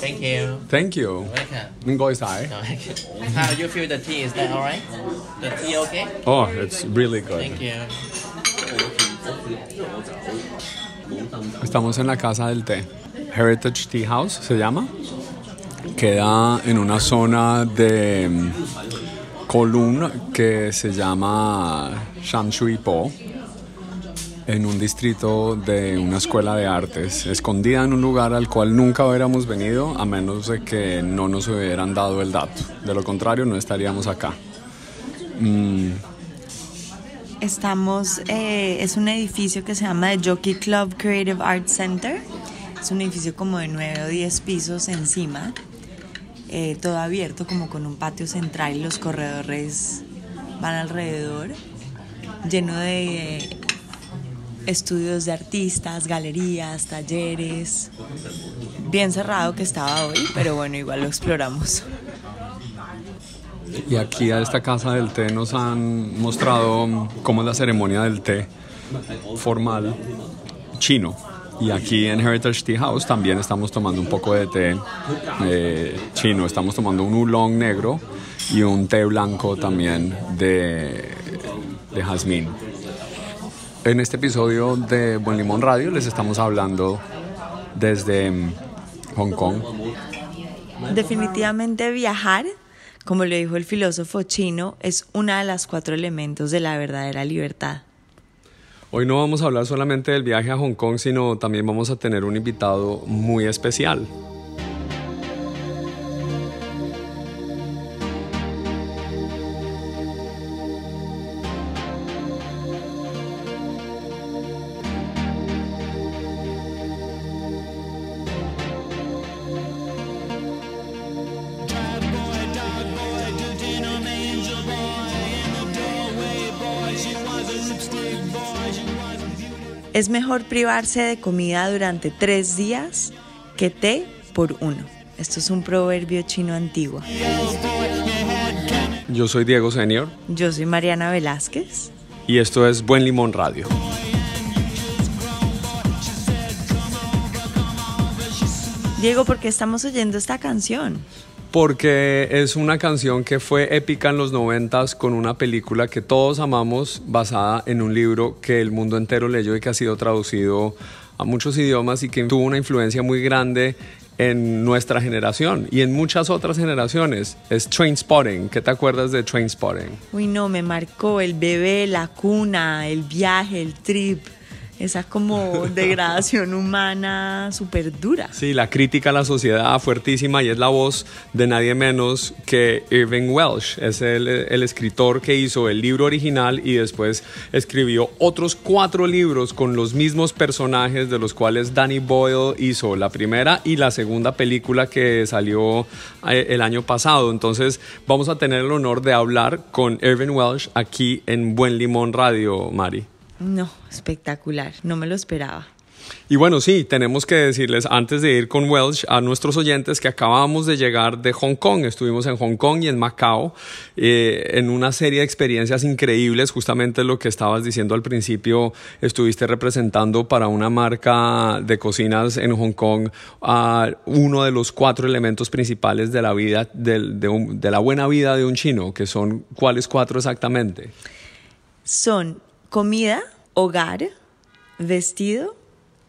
Thank you. Thank you. Welcome. Ngoi sai. How you feel the tea? Is that alright? The tea okay? Oh, it's really good. Thank you. Estamos en la casa del té. Heritage Tea House se llama. Queda en una zona de mm, Kowloon que se llama Shamshui Po, en un distrito de una escuela de artes, escondida en un lugar al cual nunca hubiéramos venido a menos de que no nos hubieran dado el dato. De lo contrario, no estaríamos acá. Mm, Estamos, eh, es un edificio que se llama The Jockey Club Creative Arts Center. Es un edificio como de 9 o 10 pisos encima, eh, todo abierto como con un patio central y los corredores van alrededor, lleno de estudios de artistas, galerías, talleres. Bien cerrado que estaba hoy, pero bueno, igual lo exploramos. Y aquí a esta casa del té nos han mostrado cómo es la ceremonia del té formal chino. Y aquí en Heritage Tea House también estamos tomando un poco de té eh, chino. Estamos tomando un oolong negro y un té blanco también de, de jazmín. En este episodio de Buen Limón Radio les estamos hablando desde mm, Hong Kong. Definitivamente viajar, como lo dijo el filósofo chino, es una de las cuatro elementos de la verdadera libertad. Hoy no vamos a hablar solamente del viaje a Hong Kong, sino también vamos a tener un invitado muy especial. Es mejor privarse de comida durante tres días que té por uno. Esto es un proverbio chino antiguo. Yo soy Diego Senior Yo soy Mariana Velázquez. y esto es Buen Limón Radio. Diego, ¿por qué estamos oyendo esta canción? Porque es una canción que fue épica en los noventas con una película que todos amamos basada en un libro que el mundo entero leyó y que ha sido traducido a muchos idiomas y que tuvo una influencia muy grande en nuestra generación y en muchas otras generaciones. Es Trainspotting. ¿Qué te acuerdas de Trainspotting? Uy, no, me marcó el bebé, la cuna, el viaje, el trip. Esa como degradación humana súper dura. Sí, la crítica a la sociedad fuertísima y es la voz de nadie menos que Irving Welsh. Es el, el escritor que hizo el libro original y después escribió otros cuatro libros con los mismos personajes de los cuales Danny Boyle hizo la primera y la segunda película que salió eh, el año pasado. Entonces vamos a tener el honor de hablar con Irving Welsh aquí en Buen Limón Radio, Mari. No, espectacular, no me lo esperaba. Y bueno, sí, tenemos que decirles antes de ir con Welsh a nuestros oyentes que acabamos de llegar de Hong Kong. Estuvimos en Hong Kong y en Macao eh, en una serie de experiencias increíbles. Justamente lo que estabas diciendo al principio, estuviste representando para una marca de cocinas en Hong Kong a uno de los cuatro elementos principales de la vida, del- de, un- de la buena vida de un chino, que son cuáles cuatro exactamente. Son comida, hogar, vestido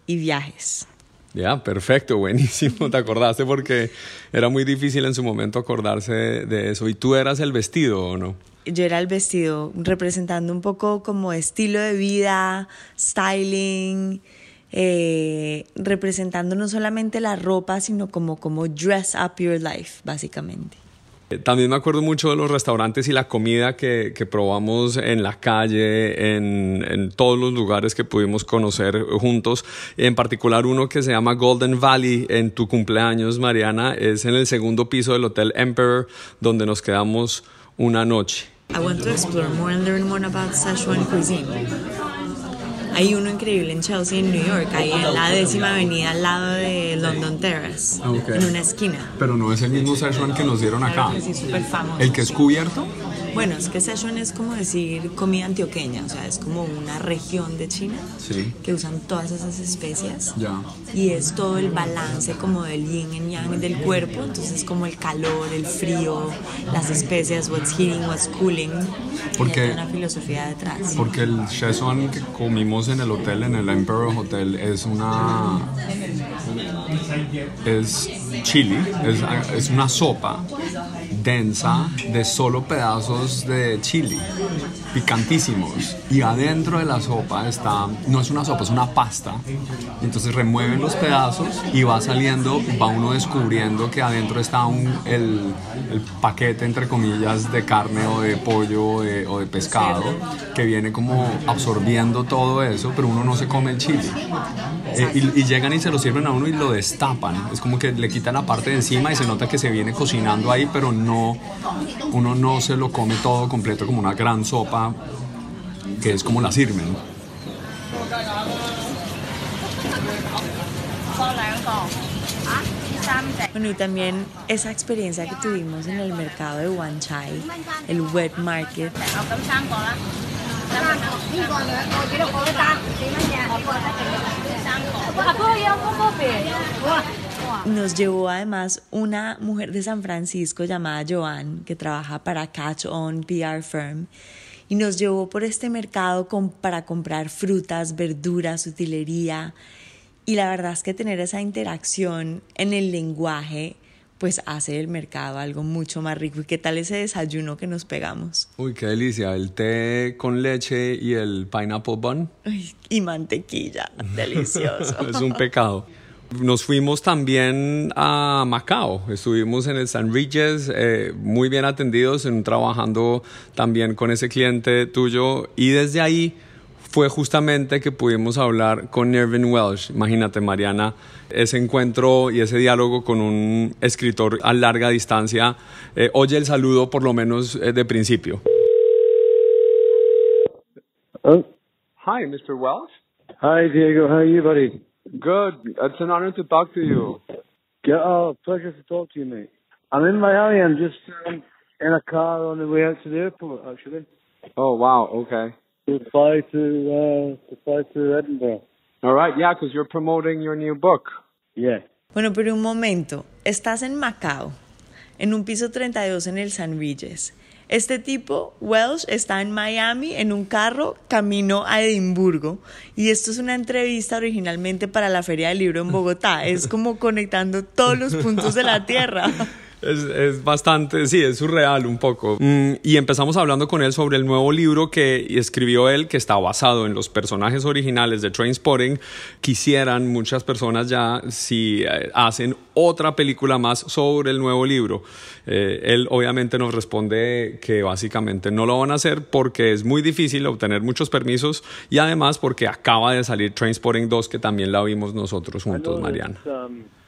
y viajes. Ya, perfecto, buenísimo. Te acordaste porque era muy difícil en su momento acordarse de, de eso. ¿Y tú eras el vestido o no? Yo era el vestido representando un poco como estilo de vida, styling, eh, representando no solamente la ropa, sino como, como dress up your life, básicamente. Eh, También me acuerdo mucho de los restaurantes y la comida que, que probamos en la calle, en, en todos los lugares que pudimos conocer juntos. En particular uno que se llama Golden Valley en tu cumpleaños, Mariana, es en el segundo piso del Hotel Emperor, donde nos quedamos una noche. I want to explore more and learn more about Sichuan cuisine. Hay uno increíble en Chelsea, en New York, ahí en la décima avenida al lado de London Terrace, Ah, en una esquina. Pero no es el mismo Szechuan que nos dieron acá. Claro que sí, súper famoso. El que es cubierto. Bueno, es que Szechuan es como decir comida antioqueña, o sea, es como una región de China Sí. que usan todas esas especias. Ya. Y es todo el balance como del yin y yang del cuerpo, entonces como el calor, el frío, las especias, what's heating, what's cooling. Porque- Hay una filosofía detrás. Porque el Szechuan que comimos en el hotel, en el Emperor Hotel, es una. Es chili, es, es una sopa densa de solo pedazos de chili, picantísimos. Y adentro de la sopa está. No es una sopa, es una pasta. Entonces remueven los pedazos y va saliendo, va uno descubriendo que adentro está un, el, el paquete, entre comillas, de carne o de pollo o de, o de pescado, que viene como absorbiendo todo eso, pero uno no se come el chili. Eh, y, y llegan y se lo sirven a uno y lo destapan. Es como que le quitan la parte de encima y se nota que se viene cocinando ahí, pero no, uno no se lo come todo completo como una gran sopa, que es como la sirven. Bueno, y también esa experiencia que tuvimos en el mercado de Wan Chai, el wet market, nos llevó además una mujer de San Francisco llamada Joan, que trabaja para Catch On PR Firm, y nos llevó por este mercado para comprar frutas, verduras, utilería. Y la verdad es que tener esa interacción en el lenguaje pues hace el mercado algo mucho más rico. ¿Y qué tal ese desayuno que nos pegamos? Uy, qué delicia. El té con leche y el pineapple bun. Y mantequilla. Delicioso. es un pecado. Nos fuimos también a Macao, estuvimos en el San Regis, eh, muy bien atendidos, en, trabajando también con ese cliente tuyo y desde ahí fue justamente que pudimos hablar con Irvin Welsh. Imagínate, Mariana, ese encuentro y ese diálogo con un escritor a larga distancia. Eh, oye el saludo por lo menos eh, de principio. Oh, Hi, Mr. Welsh. hi Diego, how are you, buddy? Good. It's an honor to talk to you. Yeah, oh, pleasure to talk to you, mate. I'm in Miami. I'm just um, in a car on the way out to the airport, actually, Oh, wow. Okay. to fly to uh, to fly to Edinburgh. All right. Yeah, because you're promoting your new book. Yeah. Bueno, pero un momento, estás en Macao, en un piso 32 en el San Regis. Este tipo, Welsh, está en Miami en un carro camino a Edimburgo y esto es una entrevista originalmente para la Feria del Libro en Bogotá. Es como conectando todos los puntos de la Tierra. Es, es bastante, sí, es surreal un poco. Mm, y empezamos hablando con él sobre el nuevo libro que escribió él, que está basado en los personajes originales de Trainspotting. Quisieran muchas personas ya, si eh, hacen otra película más sobre el nuevo libro. Eh, él obviamente nos responde que básicamente no lo van a hacer porque es muy difícil obtener muchos permisos y además porque acaba de salir Trainspotting 2, que también la vimos nosotros juntos, Mariana.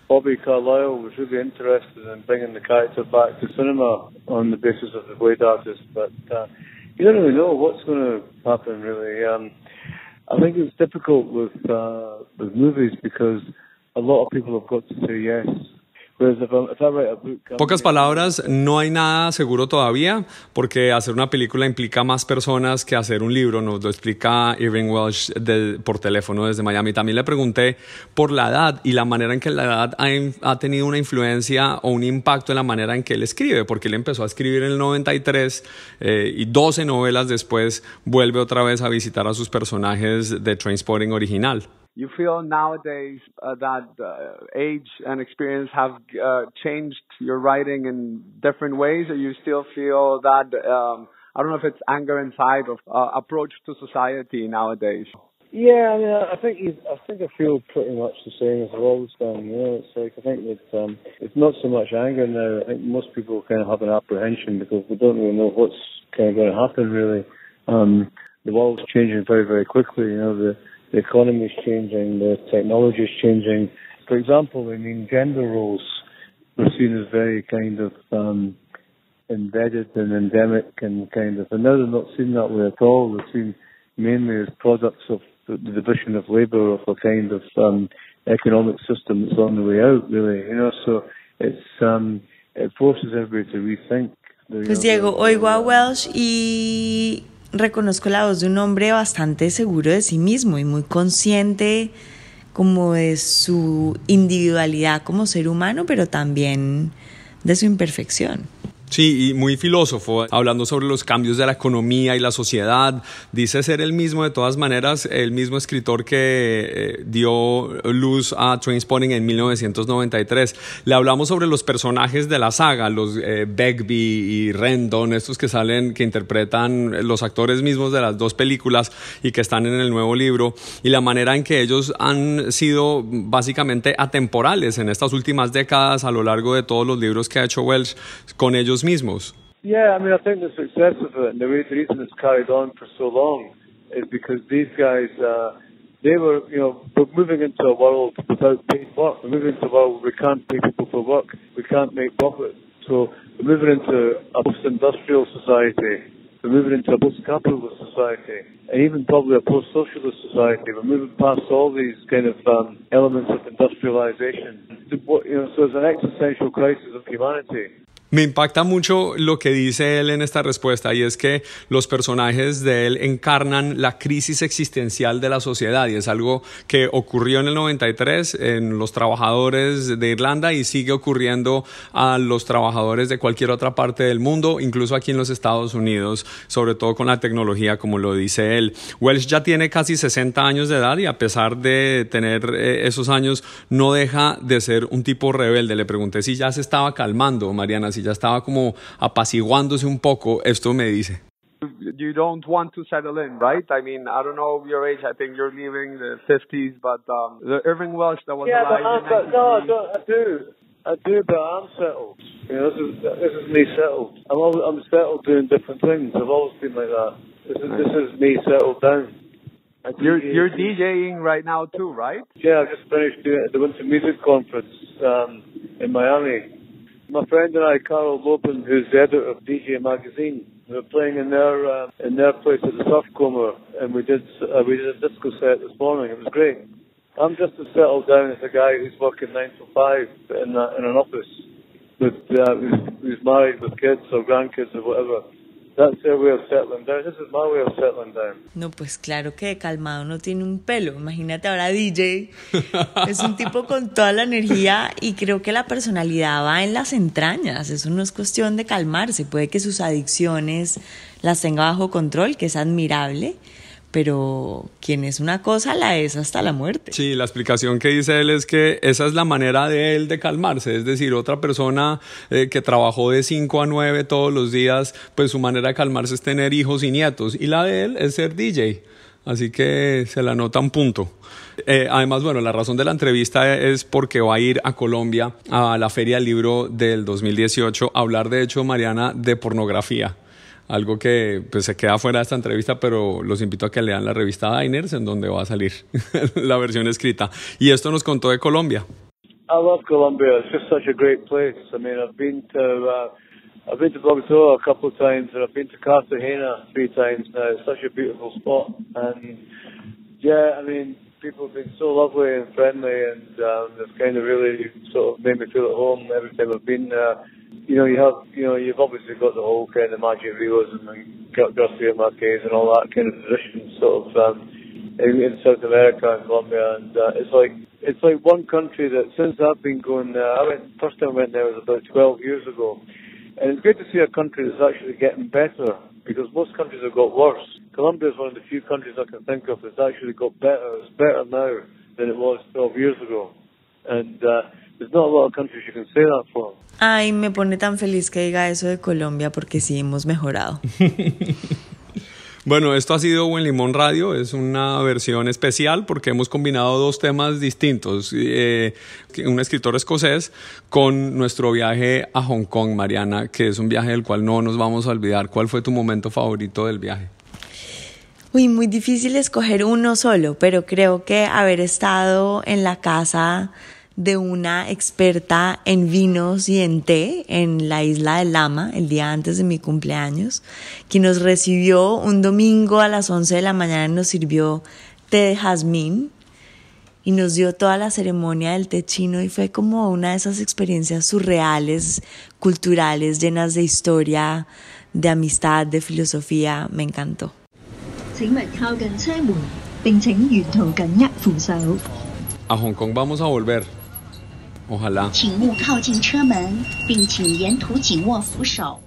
Bobby Carlyle was really interested in bringing the character back to cinema on the basis of the Blade artist, but uh, you don't really know what's going to happen. Really, um, I think it's difficult with uh, with movies because a lot of people have got to say yes. I'm Pocas palabras, no hay nada seguro todavía, porque hacer una película implica más personas que hacer un libro, nos lo explica Irving Welsh por teléfono desde Miami. También le pregunté por la edad y la manera en que la edad ha, ha tenido una influencia o un impacto en la manera en que él escribe, porque él empezó a escribir en el 93 eh, y 12 novelas después vuelve otra vez a visitar a sus personajes de Trainspotting original. You feel nowadays uh, that uh, age and experience have uh, changed your writing in different ways, or you still feel that um, I don't know if it's anger inside of uh, approach to society nowadays? Yeah, I mean, I think you, I think I feel pretty much the same as I've always done. You know, it's like I think that um, it's not so much anger now. I think most people kind of have an apprehension because we don't really know what's kind of going to happen. Really, um, the world's changing very, very quickly. You know, the the economy is changing, the technology is changing. For example, I mean, gender roles were seen as very kind of um, embedded and endemic and kind of, and now they're not seen that way at all. They're seen mainly as products of the, division of labour of a kind of um, economic system that's on the way out, really. You know, so it's um, it forces everybody to rethink. Pues Diego, oigo a Welsh y reconozco la voz de un hombre bastante seguro de sí mismo y muy consciente como de su individualidad como ser humano, pero también de su imperfección. Sí, y muy filósofo, hablando sobre los cambios de la economía y la sociedad. Dice ser el mismo, de todas maneras, el mismo escritor que eh, dio luz a Trainspotting en 1993. Le hablamos sobre los personajes de la saga, los eh, Begbie y Rendon, estos que salen, que interpretan los actores mismos de las dos películas y que están en el nuevo libro, y la manera en que ellos han sido básicamente atemporales en estas últimas décadas a lo largo de todos los libros que ha hecho Welsh con ellos mismos. Yeah, I mean, I think the success of it and the reason it's carried on for so long is because these guys, uh, they were, you know, we're moving into a world without paid work. We're moving into a world where we can't pay people for work. We can't make profit. So we're moving into a post-industrial society. We're moving into a post-capitalist society, and even probably a post-socialist society. We're moving past all these kind of um, elements of industrialization. You know, so it's an existential crisis of humanity. Me impacta mucho lo que dice él en esta respuesta y es que los personajes de él encarnan la crisis existencial de la sociedad y es algo que ocurrió en el 93 en los trabajadores de Irlanda y sigue ocurriendo a los trabajadores de cualquier otra parte del mundo, incluso aquí en los Estados Unidos, sobre todo con la tecnología como lo dice él. Welsh ya tiene casi 60 años de edad y a pesar de tener eh, esos años no deja de ser un tipo rebelde. Le pregunté si ya se estaba calmando, Mariana, si ya estaba como apaciguándose un poco. Esto me dice. You don't want to settle in, right? I mean, I don't know your age. I think you're leaving the 50s, but um, the Irving Welsh that was Yeah, but, alive. I'm, in but no, I don't. I do. I do, but I'm settled. You know, this is this is me settled. I'm always, I'm settled doing different things. I've always been like that. This is this is me settled down. You're you're DJing right now too, right? Yeah, I just finished doing the Winter Music Conference um, in Miami. My friend and I, Carl Lopin, who's the editor of DJ Magazine, we were playing in their uh, in their place at the Coma, and we did uh, we did a disco set this morning. It was great. I'm just as settled down as a guy who's working nine to five in a, in an office with uh, who's married with kids or grandkids or whatever. That's their way of settling down. This is my way of settling down. No, pues claro que de calmado no tiene un pelo. Imagínate ahora DJ. Es un tipo con toda la energía y creo que la personalidad va en las entrañas. Eso no es cuestión de calmarse. Puede que sus adicciones las tenga bajo control, que es admirable, pero quien es una cosa la es hasta la muerte. Sí, la explicación que dice él es que esa es la manera de él de calmarse, es decir, otra persona eh, que trabajó de 5 a 9 todos los días, pues su manera de calmarse es tener hijos y nietos, y la de él es ser DJ. Así que se la nota un punto. Eh, además, bueno, la razón de la entrevista es porque va a ir a Colombia a la Feria del Libro del 2018 a hablar, de hecho, Mariana, de pornografía. Algo que pues, se queda fuera de esta entrevista, pero los invito a que lean la revista Diners, en donde va a salir la versión escrita. Y esto nos contó de Colombia. I love Colombia. It's just such a great place. I mean, I've been to uh, I've been to Bogota a couple of times, and I've been to Cartagena three times now. It's such a beautiful spot, and yeah, I mean, people have been so lovely and friendly, and um, it's kind of really sort of made me feel at home every time I've been there. You know, you have, you know, you've obviously got the whole kind of magic realism and Gar- Garcia Marquez and all that kind of tradition, sort of. Um, in, in South America and Colombia, and uh, it's like it's like one country that since I've been going there, I went first time I went there was about 12 years ago, and it's great to see a country that's actually getting better because most countries have got worse. Colombia is one of the few countries I can think of that's actually got better. It's better now than it was 12 years ago, and uh, there's not a lot of countries you can say that for. Ay, me pone tan feliz que diga eso de Colombia porque sí hemos mejorado. Bueno, esto ha sido Buen Limón Radio, es una versión especial porque hemos combinado dos temas distintos, eh, un escritor escocés con nuestro viaje a Hong Kong, Mariana, que es un viaje del cual no nos vamos a olvidar. ¿Cuál fue tu momento favorito del viaje? Uy, muy difícil escoger uno solo, pero creo que haber estado en la casa de una experta en vinos y en té en la isla de Lama el día antes de mi cumpleaños, que nos recibió un domingo a las 11 de la mañana y nos sirvió té de jazmín y nos dio toda la ceremonia del té chino y fue como una de esas experiencias surreales, culturales, llenas de historia, de amistad, de filosofía, me encantó. A Hong Kong vamos a volver. Ojalá. 请勿靠近车门，并请沿途紧握扶手。